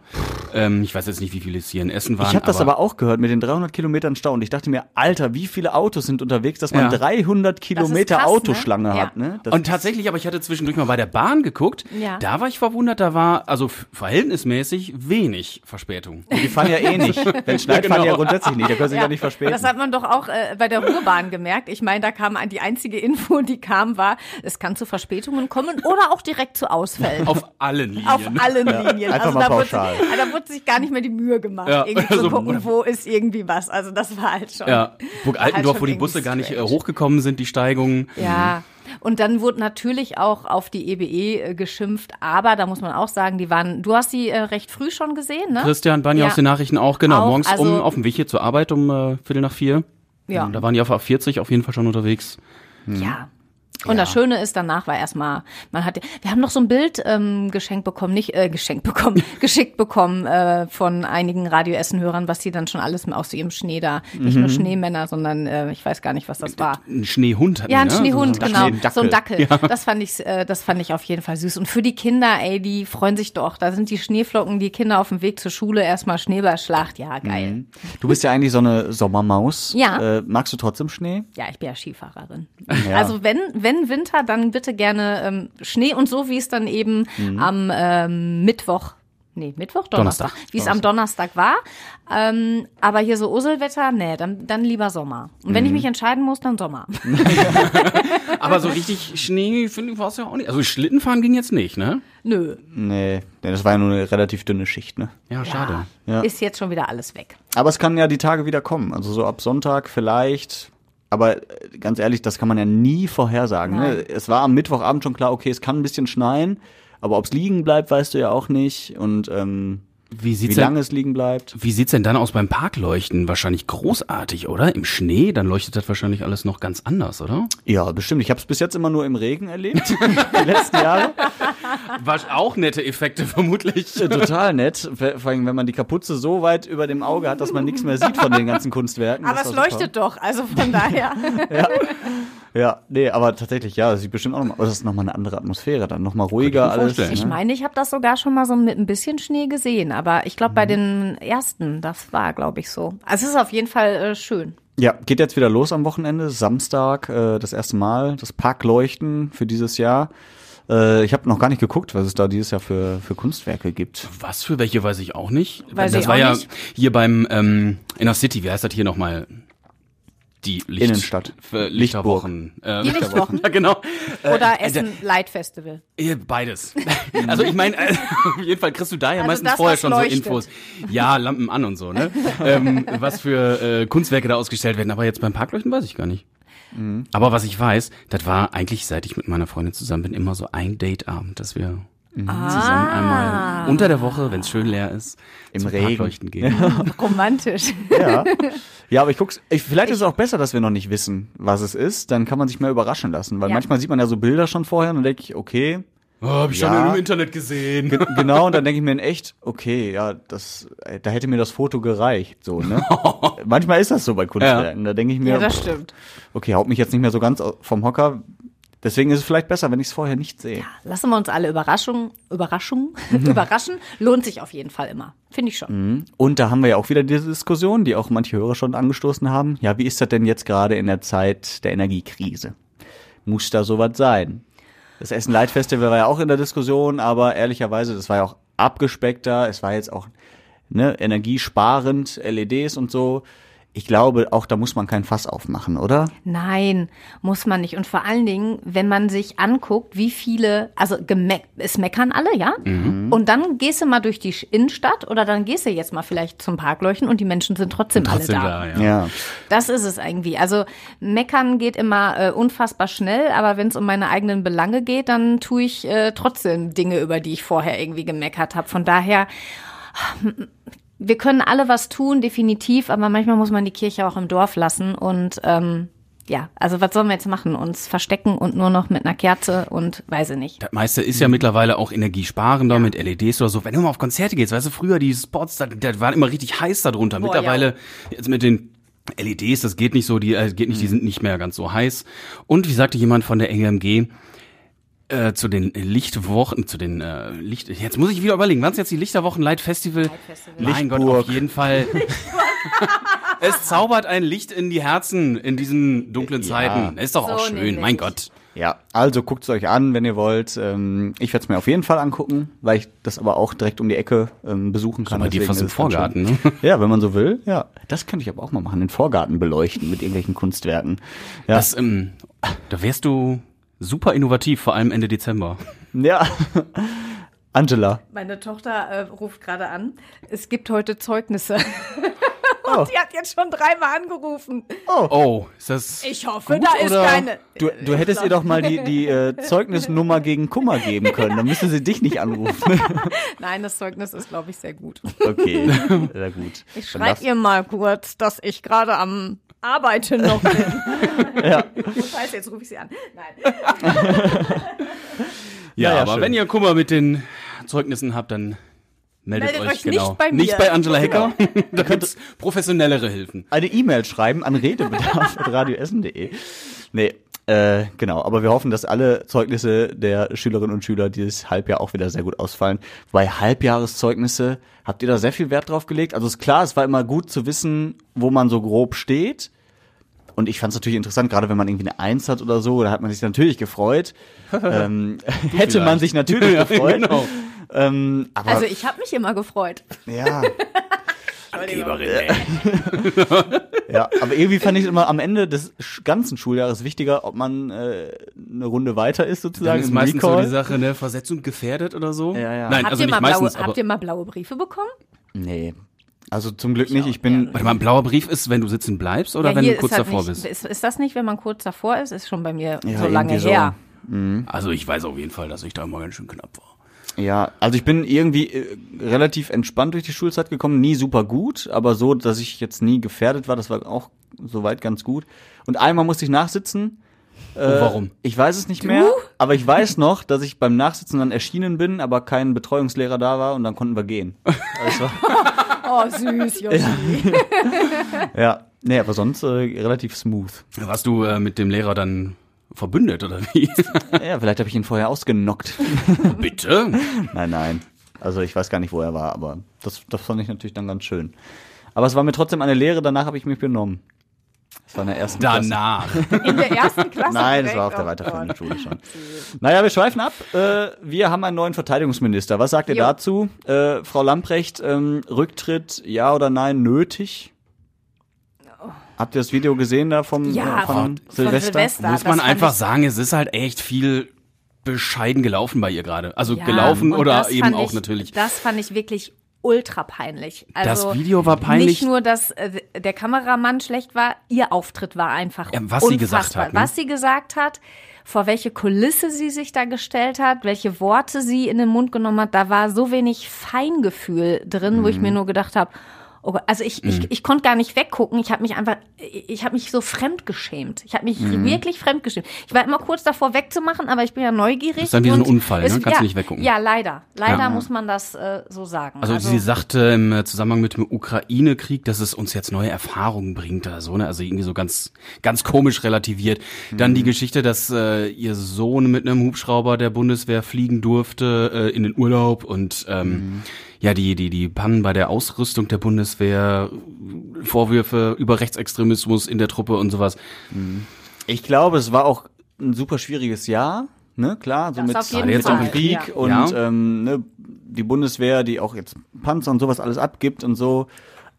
Ja. Ähm, ich weiß jetzt nicht, wie viele es hier in Essen waren. Ich habe das aber auch gehört mit den 300 Kilometern Stau und ich dachte mir, Alter, wie viele Autos sind unterwegs, dass man Ja. 300 Kilometer krass, ne? Autoschlange Ja. hat, ne? Das Und tatsächlich, aber ich hatte zwischendurch mal bei der Bahn geguckt. Ja. Da war ich verwundert, da war also verhältnismäßig wenig Verspätung. die fahren ja eh nicht. Wenn es schneit, fahren die ja grundsätzlich nicht. Da können sie sich ja. nicht verspäten. Das hat man doch auch äh, bei der Ruhrbahn gemerkt. Ich meine, da kam die einzige Info, die kam, war, es kann zu Verspätungen kommen oder auch direkt zu Ausfällen. Auf allen Linien. Auf allen Linien. einfach also mal da wurde, pauschal. da wurde sich gar nicht mehr die Mühe gemacht, Ja, irgendwie zu also- gucken, wo ist irgendwie was. Also das war halt schon. Ja, Burg halt Altendorf, schon wo die Busse gar nicht äh, strange. hochgekommen sind, die Steigungen. Ja. Und dann wurde natürlich auch auf die EBE äh, geschimpft, aber da muss man auch sagen, die waren, du hast die äh, recht früh schon gesehen, ne? Christian Banja Ja. aus den Nachrichten auch, genau. Auch, morgens um also- auf dem Weg hier zur Arbeit um äh, Viertel nach vier. Ja. Da waren die auf A40 auf jeden Fall schon unterwegs. Ja. Und das Schöne ist, danach war erstmal, man hat, wir haben noch so ein Bild ähm, geschenkt bekommen, nicht äh, geschenkt bekommen, geschickt bekommen äh, von einigen Radio Essen-Hörern, was die dann schon alles aus ihrem Schnee da, nicht Mhm. nur Schneemänner, sondern äh, ich weiß gar nicht, was das war. Ein Schneehund Ja, ein ne? Schneehund, So ein genau. Schneedackel. So ein Dackel. Das fand ich, äh, das fand ich auf jeden Fall süß. Und für die Kinder, ey, die freuen sich doch. Da sind die Schneeflocken, die Kinder auf dem Weg zur Schule, erstmal Schneeballschlacht. Ja, geil. Du bist ja eigentlich so eine Sommermaus. Ja. Äh, magst du trotzdem Schnee? Ja, ich bin ja Skifahrerin. Ja. Also wenn, wenn Winter, dann bitte gerne ähm, Schnee und so, wie es dann eben Mhm. am ähm, Mittwoch, nee, Mittwoch, Donnerstag, Donnerstag. wie es am Donnerstag war. Ähm, aber hier so Uselwetter, nee, dann, dann lieber Sommer. Und wenn ich Mhm. mich entscheiden muss, dann Sommer. Aber so richtig Schnee, finde ich, war es ja auch nicht. Also Schlittenfahren ging jetzt nicht, ne? Nö, Nee, nee, das war ja nur eine relativ dünne Schicht, ne? Ja, schade. Ja. ist jetzt schon wieder alles weg. Aber es kann ja die Tage wieder kommen. Also so ab Sonntag vielleicht. Aber äh, ganz ehrlich, das kann man ja nie vorhersagen. Ne? Es war am Mittwochabend schon klar, okay, es kann ein bisschen schneien. Aber ob es liegen bleibt, weißt du ja auch nicht. Und ähm, Wie wie sieht's lange denn, es liegen bleibt. wie sieht's denn dann aus beim Parkleuchten? Wahrscheinlich großartig, oder? Im Schnee, dann leuchtet das wahrscheinlich alles noch ganz anders, oder? Ja, bestimmt. Ich habe es bis jetzt immer nur im Regen erlebt. die letzten Jahre. War auch nette Effekte vermutlich. Äh, Total nett. Vor allem, wenn man die Kapuze so weit über dem Auge hat, dass man nichts mehr sieht von den ganzen Kunstwerken. Aber es leuchtet doch, also von daher. Ja, nee, aber tatsächlich, ja, das sieht bestimmt auch nochmal, das ist nochmal eine andere Atmosphäre dann, nochmal ruhiger mir alles. vorstellen. Ich ne? meine, ich habe das sogar schon mal so mit ein bisschen Schnee gesehen, aber ich glaube bei den ersten, das war, glaube ich, so. Also es ist auf jeden Fall äh, schön. Ja, geht jetzt wieder los am Wochenende, Samstag, äh, das erste Mal, das Parkleuchten für dieses Jahr. Äh, ich habe noch gar nicht geguckt, was es da dieses Jahr für, für Kunstwerke gibt. Was für welche weiß ich auch nicht. Weiß das ich war auch ja nicht. hier beim ähm, Inner City, wie heißt das hier nochmal? Die Licht Innenstadt. Für Lichterwochen. Äh, Die Lichtwochen. Ja, genau. Oder Äh, Essen Light Festival. äh, Beides. Also ich meine, äh, auf jeden Fall kriegst du da ja Also meistens das, vorher schon leuchtet. so Infos. Ja, Lampen an und so, ne? ähm, was für äh, Kunstwerke da ausgestellt werden. Aber jetzt beim Parkleuchten weiß ich gar nicht. Mhm. Aber was ich weiß, das war eigentlich, seit ich mit meiner Freundin zusammen bin, immer so ein Dateabend, dass wir Mhm. zusammen einmal unter der Woche, wenn es schön leer ist, Im zum Regen. Gehen. Romantisch. Ja. ja, aber ich guck's. Ich, vielleicht ist es auch besser, dass wir noch nicht wissen, was es ist. Dann kann man sich mehr überraschen lassen. Weil Ja. manchmal sieht man ja so Bilder schon vorher und dann denke ich, okay, Oh, hab ich Ja. schon im Internet gesehen. Ge- genau, und dann denke ich mir in echt, okay, ja, das, äh, da hätte mir das Foto gereicht, so, ne? Manchmal ist das so bei Kunstwerken. Da denke ich mir, Ja, das stimmt. okay, haut mich jetzt nicht mehr so ganz vom Hocker. Deswegen ist es vielleicht besser, wenn ich es vorher nicht sehe. Lassen wir uns alle Überraschungen, Überraschungen, überraschen. Lohnt sich auf jeden Fall immer. Finde ich schon. Und da haben wir ja auch wieder diese Diskussion, die auch manche Hörer schon angestoßen haben. Ja, wie ist das denn jetzt gerade in der Zeit der Energiekrise? Muss da sowas sein? Das Essen Light Festival war ja auch in der Diskussion, aber ehrlicherweise, das war ja auch abgespeckter. Es war jetzt auch ne, energiesparend, LEDs und so. Ich glaube, auch da muss man kein Fass aufmachen, oder? Nein, muss man nicht. Und vor allen Dingen, wenn man sich anguckt, wie viele, also gemeck, es meckern alle, ja? Und dann gehst du mal durch die Innenstadt oder dann gehst du jetzt mal vielleicht zum Parkleuchten und die Menschen sind trotzdem, Trotzdem alle da. da, ja. Ja. Das ist es irgendwie. Also meckern geht immer äh, unfassbar schnell, aber wenn es um meine eigenen Belange geht, dann tue ich äh, trotzdem Dinge, über die ich vorher irgendwie gemeckert habe. Von daher, wir können alle was tun, definitiv, aber manchmal muss man die Kirche auch im Dorf lassen und ähm, ja, also was sollen wir jetzt machen? Uns verstecken und nur noch mit einer Kerze und weiß ich nicht. Das meiste ist ja mittlerweile auch energiesparender mit LEDs oder so. Wenn du mal auf Konzerte gehst, weißt du, früher die Spots, da, da waren immer richtig heiß darunter. Boah, mittlerweile jetzt mit den LEDs, das geht nicht so, die äh, geht nicht, die sind nicht mehr ganz so heiß. Und wie sagte jemand von der EMG, äh, zu den Lichtwochen, zu den äh, Licht. Jetzt muss ich wieder überlegen, wann ist jetzt die Lichterwochen Light Festival? Mein Gott, auf jeden Fall. es zaubert ein Licht in die Herzen in diesen dunklen Zeiten. Ist doch auch So schön, nämlich. mein Gott. Ja, also guckt's euch an, wenn ihr wollt. Ähm, ich werde es mir auf jeden Fall angucken, weil ich das aber auch direkt um die Ecke ähm, besuchen kann. bei dir fast im es Vorgarten, ne? Ja, wenn man so will. Ja, das könnte ich aber auch mal machen, den Vorgarten beleuchten mit irgendwelchen Kunstwerken. Ja, Das, ähm, da wärst du super innovativ, vor allem Ende Dezember. ja. Angela. Meine Tochter äh, ruft gerade an. Es gibt heute Zeugnisse. Oh. Und die hat jetzt schon dreimal angerufen. Oh, ist das. Ich hoffe, Gut, da ist oder? keine. Du, du hättest ihr doch mal die, die äh, Zeugnisnummer gegen Kummer geben können. Dann müsste sie dich nicht anrufen. Nein, das Zeugnis ist, glaube ich, sehr gut. Okay, sehr gut. Ich schreibe ihr mal kurz, dass ich gerade am Arbeiten noch bin. Ja. Scheiße, jetzt rufe ich sie an. Nein. Ja, Ja, aber schön. wenn ihr Kummer mit den Zeugnissen habt, dann meldet, Meldet euch, euch nicht genau. bei mir. Nicht bei Angela Hecker. da gibt's professionellere Hilfen. eine E-Mail schreiben an redebedarf.radioessen.de. Nee, äh, genau. Aber wir hoffen, dass alle Zeugnisse der Schülerinnen und Schüler dieses Halbjahr auch wieder sehr gut ausfallen. Bei Halbjahreszeugnisse, habt ihr da sehr viel Wert drauf gelegt? Also ist klar, es war immer gut zu wissen, wo man so grob steht. Und ich fand es natürlich interessant, gerade wenn man irgendwie eine Eins hat oder so, da hat man sich natürlich gefreut. ähm, hätte man vielleicht. sich natürlich gefreut. genau. ähm, aber Also ich habe mich immer gefreut. ja. Angeberin. Ja, aber irgendwie fand ich immer am Ende des ganzen Schuljahres wichtiger, ob man äh, eine Runde weiter ist Dann sozusagen. ist im meistens so Recall. die Sache, ne, Versetzung gefährdet oder so. Ja, ja. Nein, habt, also ihr nicht mal blaue, meistens, aber. habt ihr mal blaue Briefe bekommen? Nee. Also zum Glück nicht. Ich bin. Warte mal, ein blauer Brief ist, wenn du sitzen bleibst oder Ja, wenn du kurz halt davor nicht, bist? Ist, ist das nicht, wenn man kurz davor ist? Ist schon bei mir Ja, so lange so. her. Also ich weiß auf jeden Fall, dass ich da immer ganz schön knapp war. Ja, also ich bin irgendwie äh, relativ entspannt durch die Schulzeit gekommen, nie super gut, aber so, dass ich jetzt nie gefährdet war, das war auch soweit ganz gut. Und einmal musste ich nachsitzen. Äh, warum? Ich weiß es nicht mehr, aber ich weiß noch, dass ich beim Nachsitzen dann erschienen bin, aber kein Betreuungslehrer da war und dann konnten wir gehen. Also, Oh, süß, Joshi. ja, nee, aber sonst äh, relativ smooth. Warst du äh, mit dem Lehrer dann verbündet oder wie? Ja, vielleicht habe ich ihn vorher ausgenockt. Bitte? nein, nein. Also ich weiß gar nicht, wo er war, aber das, das fand ich natürlich dann ganz schön. Aber es war mir trotzdem eine Lehre, danach habe ich mich benommen. Das war in der ersten Klasse. Danach. In der ersten Klasse? Nein, das war auf der Oh weiterführenden. Schule schon. Naja, wir schweifen ab. Äh, wir haben einen neuen Verteidigungsminister. Was sagt ihr Jo. dazu? Äh, Frau Lamprecht, ähm, Rücktritt, ja oder nein, nötig? Habt ihr das Video gesehen da vom, Ja, äh, von, von- Silvester? Silvester. Muss man einfach sagen, es ist halt echt viel bescheiden gelaufen bei ihr gerade. Also Ja, gelaufen oder eben auch ich, natürlich. Das fand ich wirklich ultra peinlich. Also Das Video war peinlich. Nicht nur, dass äh, der Kameramann schlecht war, ihr Auftritt war einfach Ja, was sie gesagt unfassbar. hat, ne? Was sie gesagt hat, vor welche Kulisse sie sich da gestellt hat, welche Worte sie in den Mund genommen hat, da war so wenig Feingefühl drin, wo ich Mhm. mir nur gedacht habe, Oh Gott, also ich, ich, ich konnte gar nicht weggucken. Ich habe mich einfach, ich habe mich so fremdgeschämt. Ich habe mich Mhm. wirklich fremdgeschämt. Ich war immer kurz davor wegzumachen, aber ich bin ja neugierig. Das ist dann wie so ein Unfall, ne? Kannst ja, du nicht weggucken. Ja, leider. Leider Ja. muss man das äh, so sagen. Also, sie sagte im äh, Zusammenhang mit dem Ukraine-Krieg, dass es uns jetzt neue Erfahrungen bringt oder so, ne? Also irgendwie so ganz, ganz komisch relativiert. Dann die Geschichte, dass äh, ihr Sohn mit einem Hubschrauber der Bundeswehr fliegen durfte äh, in den Urlaub und ähm, ja, die, die, die Pannen bei der Ausrüstung der Bundeswehr, Vorwürfe über Rechtsextremismus in der Truppe und sowas. Ich glaube, es war auch ein super schwieriges Jahr, ne, klar, so Das mit auf jeden jetzt Fall, auch Krieg ja. und Ja. ähm, ne, die Bundeswehr, die auch jetzt Panzer und sowas alles abgibt und so.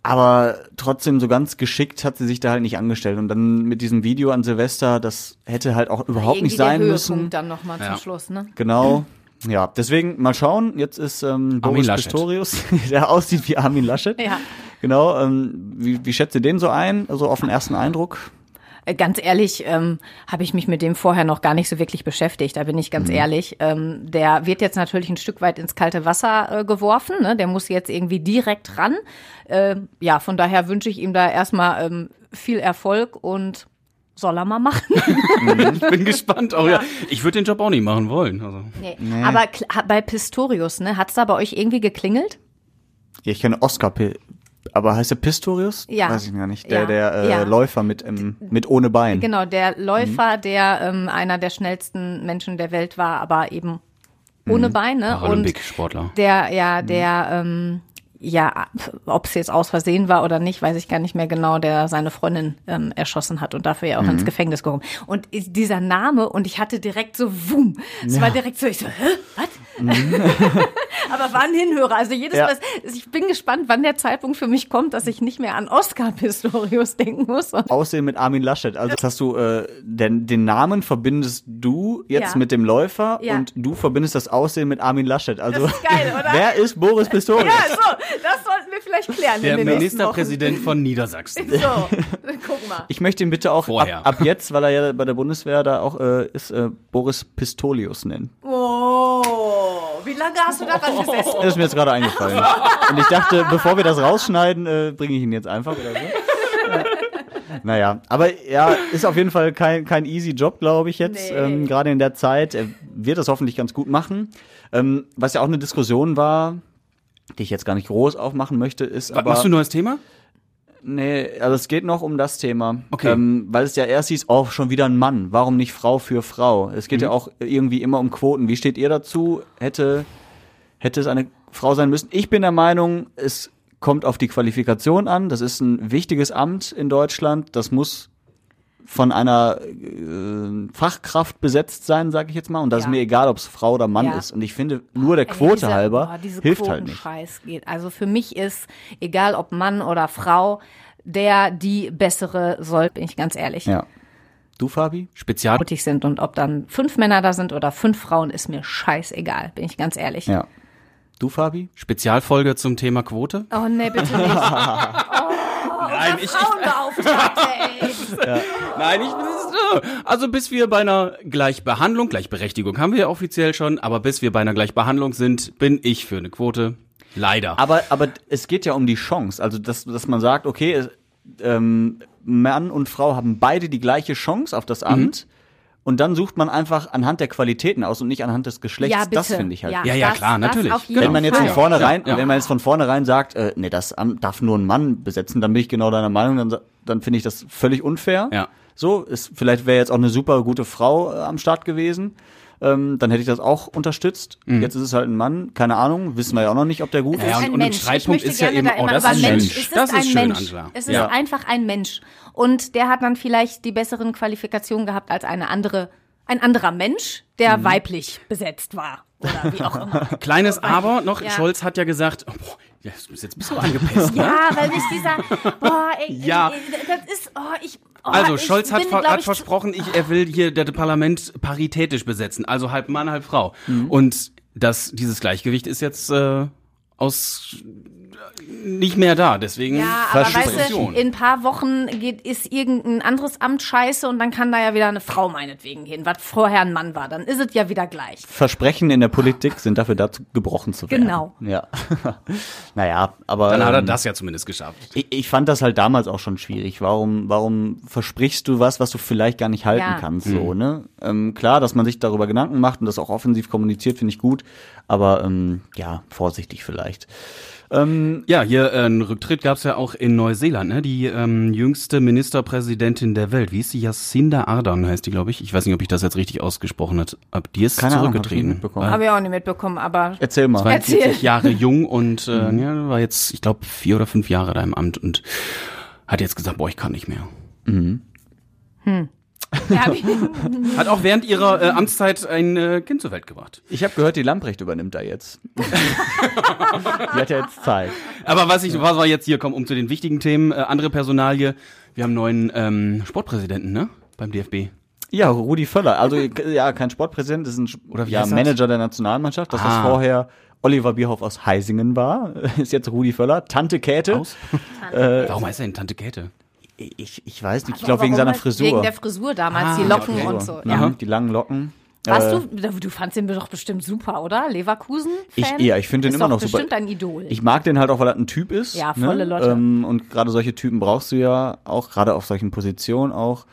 Aber trotzdem so ganz geschickt hat sie sich da halt nicht angestellt. Und dann mit diesem Video an Silvester, das hätte halt auch überhaupt Irgendwie nicht sein der müssen. Höhepunkt dann nochmal Ja. zum Schluss, ne? Genau. Ja, deswegen mal schauen. Jetzt ist ähm, Boris Laschet. Pistorius, der aussieht wie Armin Laschet. Ja. Genau. Ähm, wie, wie schätzt ihr den so ein? Also auf den ersten Eindruck? Äh, Ganz ehrlich, ähm, habe ich mich mit dem vorher noch gar nicht so wirklich beschäftigt. Da bin ich Mhm. ganz ehrlich. Ähm, der wird jetzt natürlich ein Stück weit ins kalte Wasser äh, geworfen. Ne? Der muss jetzt irgendwie direkt ran. Ähm, ja, von daher wünsche ich ihm da erstmal ähm, viel Erfolg und soll er mal machen. Ich bin gespannt. Oh, ja. Ich würde den Job auch nicht machen wollen. Also. nee. Aber kl- bei Pistorius, ne, hat's da bei euch irgendwie geklingelt? Ja, ich kenne Oscar, Pi- aber heißt der Pistorius? Ja. Weiß ich gar nicht. Der, Ja. der äh, Ja. Läufer mit, ähm, mit ohne Bein. Genau, der Mhm. Läufer, der ähm, einer der schnellsten Menschen der Welt war, aber eben ohne Mhm. Beine. Und Paralympic-Sportler. der, ja, der, ähm, ja, ob es jetzt aus Versehen war oder nicht, weiß ich gar nicht mehr genau, der seine Freundin ähm, erschossen hat und dafür ja auch Mhm. ins Gefängnis gekommen. Und dieser Name, und ich hatte direkt so, wum, es war direkt so, ich so, hä, was? Aber war ein Hinhörer. Also jedes Mhm. Ja. Mal, ich bin gespannt, wann der Zeitpunkt für mich kommt, dass ich nicht mehr an Oscar Pistorius denken muss. Aussehen mit Armin Laschet. Also jetzt hast du äh, den, den Namen verbindest du jetzt Ja. mit dem Läufer Ja. und du verbindest das Aussehen mit Armin Laschet. Also Das ist geil, wer ist Boris Pistorius? ja, so, das sollten wir vielleicht klären Der Ministerpräsident von Niedersachsen. So, guck mal. Ich möchte ihn bitte auch ab, ab jetzt, weil er ja bei der Bundeswehr da auch äh, ist, äh, Boris Pistolius nennen. Oh, wie lange hast du daran gesessen? Das ist mir jetzt gerade eingefallen. Und ich dachte, bevor wir das rausschneiden, äh, bringe ich ihn jetzt einfach oder so. Ja. Naja, aber ja, ist auf jeden Fall kein, kein easy Job, glaube ich jetzt, Nee. ähm, gerade in der Zeit. Er wird das hoffentlich ganz gut machen. Ähm, was ja auch eine Diskussion war, die ich jetzt gar nicht groß aufmachen möchte, ist aber... Machst du ein neues Thema? Nee, also es geht noch um das Thema. Okay. Ähm, weil es ja erst hieß, oh, schon wieder ein Mann. Warum nicht Frau für Frau? Es geht ja Mhm. auch irgendwie immer um Quoten. Wie steht ihr dazu? Hätte, hätte es eine Frau sein müssen? Ich bin der Meinung, es kommt auf die Qualifikation an. Das ist ein wichtiges Amt in Deutschland. Das muss von einer äh, Fachkraft besetzt sein, sage ich jetzt mal. Und das Ja. ist mir egal, ob es Frau oder Mann Ja. ist. Und ich finde, nur der Ey, Quote diese- halber boah, diese hilft halt nicht. Geht. Also für mich ist, egal ob Mann oder Frau, der die bessere soll, bin ich ganz ehrlich. Ja. Du, Fabi? Spezial. mutig sind und ob dann fünf Männer da sind oder fünf Frauen, ist mir scheißegal, bin ich ganz ehrlich. Ja. Du, Fabi? Spezialfolge zum Thema Quote. Oh nee, bitte nicht. Oh, Nein, ich, ich, Frauenbeauftragte, ey. nein, ich, also bis wir bei einer Gleichbehandlung, Gleichberechtigung haben wir ja offiziell schon, aber bis wir bei einer Gleichbehandlung sind, bin ich für eine Quote. Leider. Aber, aber es geht ja um die Chance. Also, dass, dass man sagt, okay, ähm, Mann und Frau haben beide die gleiche Chance auf das Mhm. Amt. Und dann sucht man einfach anhand der Qualitäten aus und nicht anhand des Geschlechts. Ja, bitte. das finde ich halt. Ja, ja, klar, natürlich. Wenn man jetzt von vornherein, Ja. wenn man jetzt von vornherein sagt, äh, nee, das Amt darf nur ein Mann besetzen, dann bin ich genau deiner Meinung, dann, dann finde ich das völlig unfair. Ja. So, ist, vielleicht wäre jetzt auch eine super gute Frau äh, am Start gewesen. Ähm, dann hätte ich das auch unterstützt. Jetzt ist es halt ein Mann, keine Ahnung, wissen wir ja auch noch nicht, ob der gut. Ja, ist und- ein und ein Mensch. Streitpunkt ist ja eben, oh, immer das ist ein Mensch. Mensch. Es ist Das ein ist schön, Mensch. Angela. Es ist Ja. einfach ein Mensch. Und der hat dann vielleicht die besseren Qualifikationen gehabt als eine andere, ein anderer Mensch, der Mhm. weiblich besetzt war. Oder wie auch immer. Kleines Aber noch, Ja. Scholz hat ja gesagt, oh, boah, Ja, jetzt bist du angepisst, ne? Ja, weil mich dieser, boah, ey, Ja. ey, das ist, oh, ich, oh, Also Scholz hat, bin, ver hat ich, versprochen, ich, er will hier das Parlament paritätisch besetzen, also halb Mann, halb Frau. Mhm. Und das, dieses Gleichgewicht ist jetzt äh, aus nicht mehr da, deswegen Ja, aber weißt du, in ein paar Wochen geht, ist irgendein anderes Amt scheiße und dann kann da ja wieder eine Frau meinetwegen hin, was vorher ein Mann war. Dann ist es ja wieder gleich. Versprechen in der Politik sind dafür dazu gebrochen zu werden. Genau. Ja. naja, aber. Dann hat er ähm, das ja zumindest geschafft. Ich, ich fand das halt damals auch schon schwierig. Warum, warum versprichst du was, was du vielleicht gar nicht halten Ja. kannst? So, ne? Ähm, klar, dass man sich darüber Gedanken macht und das auch offensiv kommuniziert, finde ich gut. Aber ähm, ja, vorsichtig vielleicht. Ähm, Ja, hier äh, einen Rücktritt gab's ja auch in Neuseeland, ne? Die ähm, jüngste Ministerpräsidentin der Welt. Wie ist die? Jacinda Ardern heißt die, glaube ich. Ich weiß nicht, ob ich das jetzt richtig ausgesprochen habe. Die ist Keine hab zurückgetreten. nicht mitbekommen. War Habe ich auch nicht mitbekommen, aber erzähl mal. 42 Jahre jung und äh, ja, war jetzt, ich glaube, vier oder fünf Jahre da im Amt und hat jetzt gesagt, boah, ich kann nicht mehr. hab ich- Hat auch während ihrer äh, Amtszeit ein äh, Kind zur Welt gebracht. Ich habe gehört, die Lamprecht übernimmt da jetzt. die hat ja jetzt Zeit. Aber was ich, was wir jetzt hier kommen, um zu den wichtigen Themen, äh, andere Personalie. Wir haben einen neuen ähm, Sportpräsidenten, ne? Beim DFB. Ja, Rudi Völler. Also ja, kein Sportpräsident, ist ein Oder wie ja, heißt das? Manager der Nationalmannschaft. Dass das Ah. vorher Oliver Bierhoff aus Heisingen war, ist jetzt Rudi Völler. Tante Käthe. Aus? Warum heißt er denn Tante Käthe? Ich, ich weiß nicht, ich glaube wegen seiner? Frisur. Wegen der Frisur damals, Ah, die Locken okay. und so. Mhm, Ja. Die langen Locken. Warst Äh, du, du fandst den doch bestimmt super, oder? Leverkusen? Ich, ja, ich finde den ist immer noch super. bestimmt ein Idol. Ich mag den halt auch, weil er ein Typ ist. Ja, volle ne? Lotte. Ähm, und gerade solche Typen brauchst du ja auch, gerade auf solchen Positionen auch.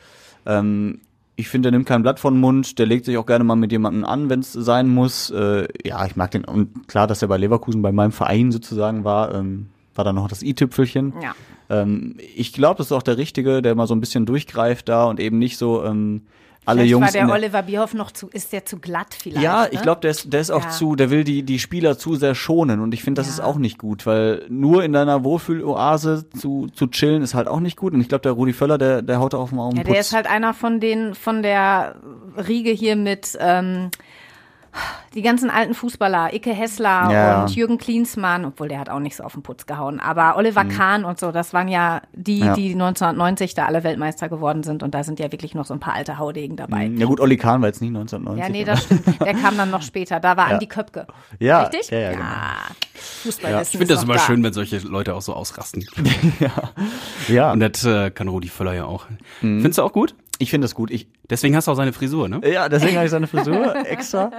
Ähm, ich finde, der nimmt kein Blatt von den Mund, der legt sich auch gerne mal mit jemandem an, wenn es sein muss. Äh, ja, ich mag den. Und klar, dass er bei Leverkusen bei meinem Verein sozusagen war, ähm, war dann noch das i-Tüpfelchen. ja. Ähm, ich glaube, das ist auch der Richtige, der mal so ein bisschen durchgreift da und eben nicht so ähm, alle Vielleicht Jungs. war der der- Oliver Bierhoff noch zu, ist der zu glatt vielleicht? ja, ne? ich glaube, der ist, der ist auch Ja. zu, der will die, die Spieler zu sehr schonen und ich finde, das Ja. ist auch nicht gut, weil nur in deiner Wohlfühloase zu, zu chillen ist halt auch nicht gut und ich glaube, der Rudi Völler, der, der haut auf den Augen Ja, der ist halt einer von den, von der Riege hier mit, ähm, die ganzen alten Fußballer, Icke Hessler Ja. und Jürgen Klinsmann, obwohl der hat auch nicht so auf den Putz gehauen, aber Oliver Kahn und so, das waren ja die, Mhm. Ja. die 1990 da alle Weltmeister geworden sind und da sind ja wirklich noch so ein paar alte Haudegen dabei. Ja gut, Olli Kahn war jetzt nicht 1990. Ja, nee, das stimmt. Der kam dann noch später. Da war Ja. Andi Köpke. Ja, Richtig? ja, ja, genau. Fußballwissen Ich finde das immer da. schön, wenn solche Leute auch so ausrasten. Ja, Und das äh, kann Rudi Völler ja auch. Mhm. Findest du auch gut? Ich finde das gut. Ich, Deswegen hast du auch seine Frisur, ne? ja, deswegen habe ich seine Frisur extra.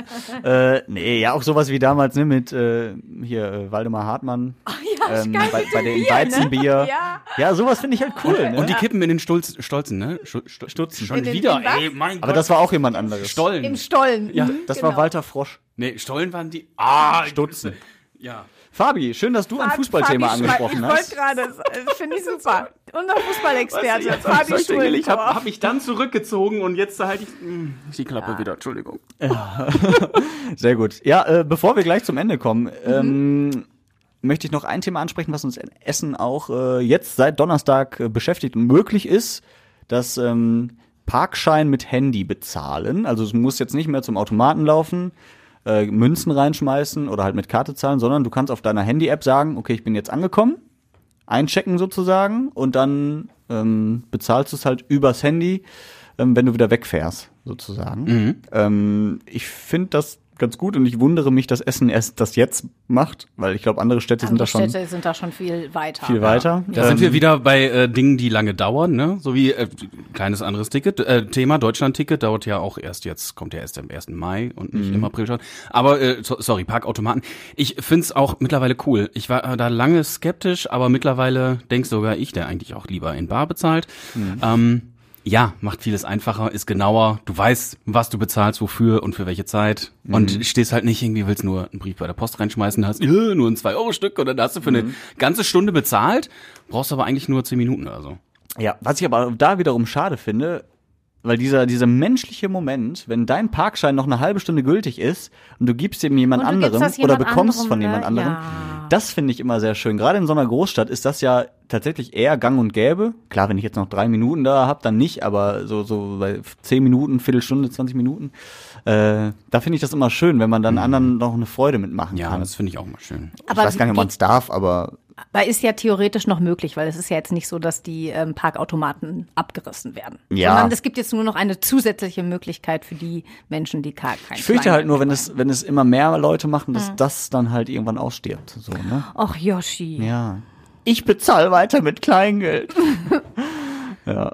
Äh, nee, ja, auch sowas wie damals, ne, mit äh, hier äh, Waldemar Hartmann. Ja, ähm, geil bei, bei dem Bier, Weizenbier. Ne? Ja. Ja, sowas finde ich halt cool, ne? Und die kippen in den Stolz, Stolzen, ne? Stu- Stu- Stutzen. Schon den- wieder, ey, mein aber Gott. das war auch jemand anderes. Stollen. Im Stollen. Ja, Mhm, Das genau. war Walter Frosch. nee, Stollen waren die. Ah, Stutzen. Ja. Fabi, schön, dass du ein Fußballthema Fabi angesprochen hast. Ich wollte gerade, das finde ich super. Unser Fußballexperte, Weißt du, Fabi ich habe hab mich dann zurückgezogen und jetzt halte ich mh, die Klappe wieder. Entschuldigung. Sehr gut. Ja, äh, bevor wir gleich zum Ende kommen, ähm, möchte ich noch ein Thema ansprechen, was uns in Essen auch äh, jetzt seit Donnerstag äh, beschäftigt und möglich ist, das ähm, Parkschein mit Handy bezahlen. Also es muss jetzt nicht mehr zum Automaten laufen, äh, Münzen reinschmeißen oder halt mit Karte zahlen, sondern du kannst auf deiner Handy-App sagen, okay, ich bin jetzt angekommen, einchecken sozusagen und dann ähm, bezahlst du es halt übers Handy, ähm, wenn du wieder wegfährst, sozusagen. Ähm, ich finde das ganz gut und ich wundere mich, dass Essen erst das jetzt macht, weil ich glaube, andere Städte sind Andere da schon Städte sind da schon viel weiter. viel weiter. Da sind Ähm, wir wieder bei äh, Dingen, die lange dauern, ne? So wie äh, kleines anderes Ticket. Äh, Thema Deutschland-Ticket dauert ja auch erst jetzt, kommt ja erst am 1. Mai und nicht im April schon. Aber äh, so, sorry, Parkautomaten. Ich find's auch mittlerweile cool. Ich war äh, da lange skeptisch, aber mittlerweile denk sogar ich, der eigentlich auch lieber in Bar bezahlt. Ähm, ja, macht vieles einfacher, ist genauer. Du weißt, was du bezahlst, wofür und für welche Zeit. Und stehst halt nicht irgendwie, willst nur einen Brief bei der Post reinschmeißen, hast äh, nur ein 2-Euro-Stück und dann hast du für eine ganze Stunde bezahlt, brauchst aber eigentlich nur 10 Minuten oder so. Ja, was ich aber da wiederum schade finde, Weil dieser, dieser menschliche Moment, wenn dein Parkschein noch eine halbe Stunde gültig ist und du gibst ihm jemand anderem das oder jemand bekommst anderem, von ne? jemand anderem, Ja. das finde ich immer sehr schön. Gerade in so einer Großstadt ist das ja tatsächlich eher gang und gäbe. Klar, wenn ich jetzt noch drei Minuten da habe, dann nicht, aber so, so bei zehn Minuten, Viertelstunde, 20 Minuten, äh, da finde ich das immer schön, wenn man dann anderen noch eine Freude mitmachen Mhm. Ja, kann. das finde ich auch mal schön. Aber ich weiß gar nicht, ob man es darf, aber Aber ist ja theoretisch noch möglich, weil es ist ja jetzt nicht so, dass die ähm, Parkautomaten abgerissen werden. Ja. Sondern es gibt jetzt nur noch eine zusätzliche Möglichkeit für die Menschen, die kein ich fürchte halt nur, wenn es, wenn es immer mehr Leute machen, dass das dann halt irgendwann ausstirbt. So, ne? Och, Yoshi. Ja. Ich bezahle weiter mit Kleingeld.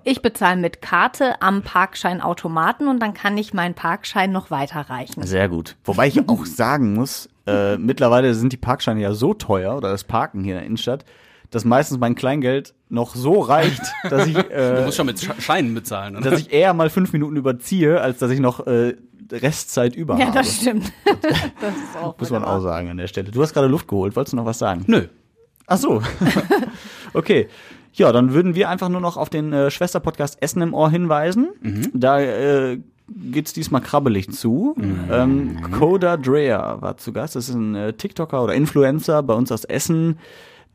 Ich bezahle mit Karte am Parkscheinautomaten und dann kann ich meinen Parkschein noch weiterreichen. Sehr gut. Wobei ich auch sagen muss, äh, mittlerweile sind die Parkscheine ja so teuer oder das Parken hier in der Innenstadt, dass meistens mein Kleingeld noch so reicht, dass ich, Du äh, musst schon mit Sch- Scheinen bezahlen, oder? dass ich eher mal fünf Minuten überziehe, als dass ich noch äh, Restzeit über Ja, habe. das stimmt. das ist auch Muss man auch sagen an der Stelle. Du hast gerade Luft geholt. Wolltest du noch was sagen? Nö. Ach so. okay. Ja, dann würden wir einfach nur noch auf den äh, Schwesterpodcast Essen im Ohr hinweisen. Da äh, geht's diesmal krabbelig zu. Ähm, Coda Dreher war zu Gast. Das ist ein äh, TikToker oder Influencer bei uns aus Essen,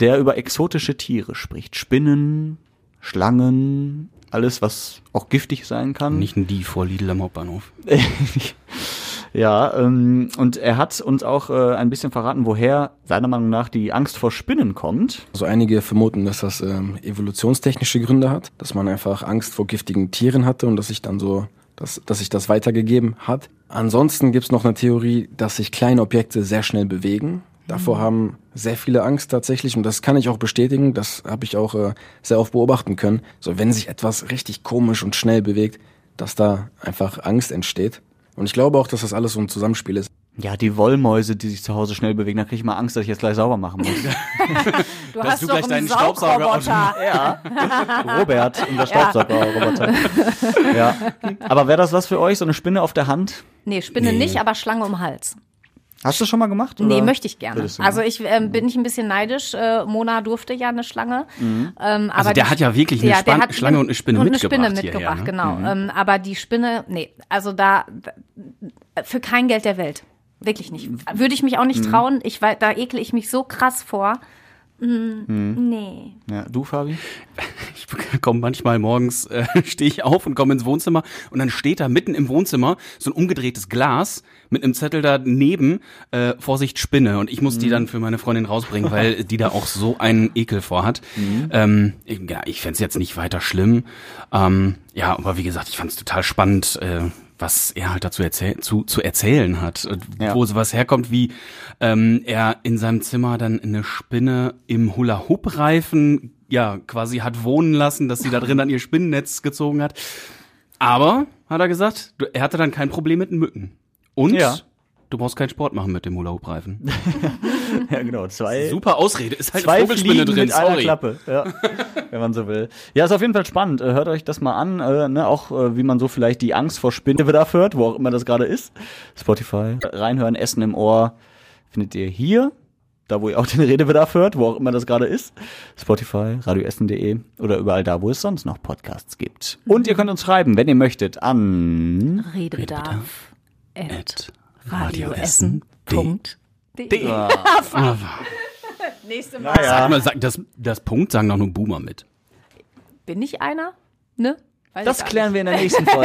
der über exotische Tiere spricht. Spinnen, Schlangen, alles, was auch giftig sein kann. Nicht ein Die vor Lidl am Hauptbahnhof. Ja, ähm, und er hat uns auch äh, ein bisschen verraten, woher seiner Meinung nach die Angst vor Spinnen kommt. Also einige vermuten, dass das ähm, evolutionstechnische Gründe hat, dass man einfach Angst vor giftigen Tieren hatte und dass sich dann so, dass, dass sich das weitergegeben hat. Ansonsten gibt's noch eine Theorie, dass sich kleine Objekte sehr schnell bewegen. Davor haben sehr viele Angst tatsächlich und das kann ich auch bestätigen. Das habe ich auch äh, sehr oft beobachten können. So wenn sich etwas richtig komisch und schnell bewegt, dass da einfach Angst entsteht. Und ich glaube auch, dass das alles so ein Zusammenspiel ist. Ja, die Wollmäuse, die sich zu Hause schnell bewegen, da kriege ich mal Angst, dass ich jetzt gleich sauber machen muss. Du Dass hast du doch gleich einen deinen Staubsauger Saugroboter. ja, Robert, unser Staubsaugerroboter. ja. Aber wäre das was für euch, so eine Spinne auf der Hand? Nee, Spinne nicht, aber Schlange um den Hals. Hast du schon mal gemacht? Nee, oder? möchte ich gerne. Also ich ähm, bin ich ein bisschen neidisch. Äh, Mona durfte ja eine Schlange. Ähm, aber Also der die- hat ja wirklich eine der Span Schlange und eine Spinne und eine mitgebracht Spinne hierher, mitgebracht, ne? genau. Ähm, aber die Spinne, nee, also da für kein Geld der Welt. Wirklich nicht. Würde ich mich auch Mhm. nicht trauen. Ich da ekle ich mich so krass vor. Mm, Nee. Ja, du, Fabi? Ich komme manchmal morgens, äh, stehe ich auf und komme ins Wohnzimmer und dann steht da mitten im Wohnzimmer so ein umgedrehtes Glas mit einem Zettel daneben, äh, Vorsicht Spinne und ich muss die dann für meine Freundin rausbringen, weil die da auch so einen Ekel vorhat. Ähm, ich- ja, ich fänd's jetzt nicht weiter schlimm. Ähm, ja, aber wie gesagt, ich fand's total spannend, äh, was er halt dazu erzähl zu, zu erzählen hat, Ja. wo sowas herkommt, wie ähm, er in seinem Zimmer dann eine Spinne im Hula-Hoop-Reifen ja quasi hat wohnen lassen, dass sie da drin dann ihr Spinnennetz gezogen hat. Aber, hat er gesagt, er hatte dann kein Problem mit den Mücken. Und Ja. Du brauchst keinen Sport machen mit dem Hula-Hoop-Reifen. Ja, genau. Zwei, Super Ausrede, ist halt zwei eine Vogelspinne Fliegen drin, mit einer sorry. Klappe. Ja, wenn man so will. Ja, ist auf jeden Fall spannend. Äh, Hört euch das mal an. Äh, ne? Auch äh, wie man so vielleicht die Angst vor Spinnenbedarf hört, wo auch immer das gerade ist. Spotify. Reinhören, Essen im Ohr findet ihr hier. Da, wo ihr auch den Redebedarf hört, wo auch immer das gerade ist. Spotify, radioessen.de oder überall da, wo es sonst noch Podcasts gibt. Und ihr könnt uns schreiben, wenn ihr möchtet, an Redebedarf. At radioessen.de. Ah, Nächste Mal. Sag mal, sag, das, das Punkt sagen doch nur Boomer mit. Bin ich einer? Ne? Weiß Das klären nicht. wir in der nächsten Folge.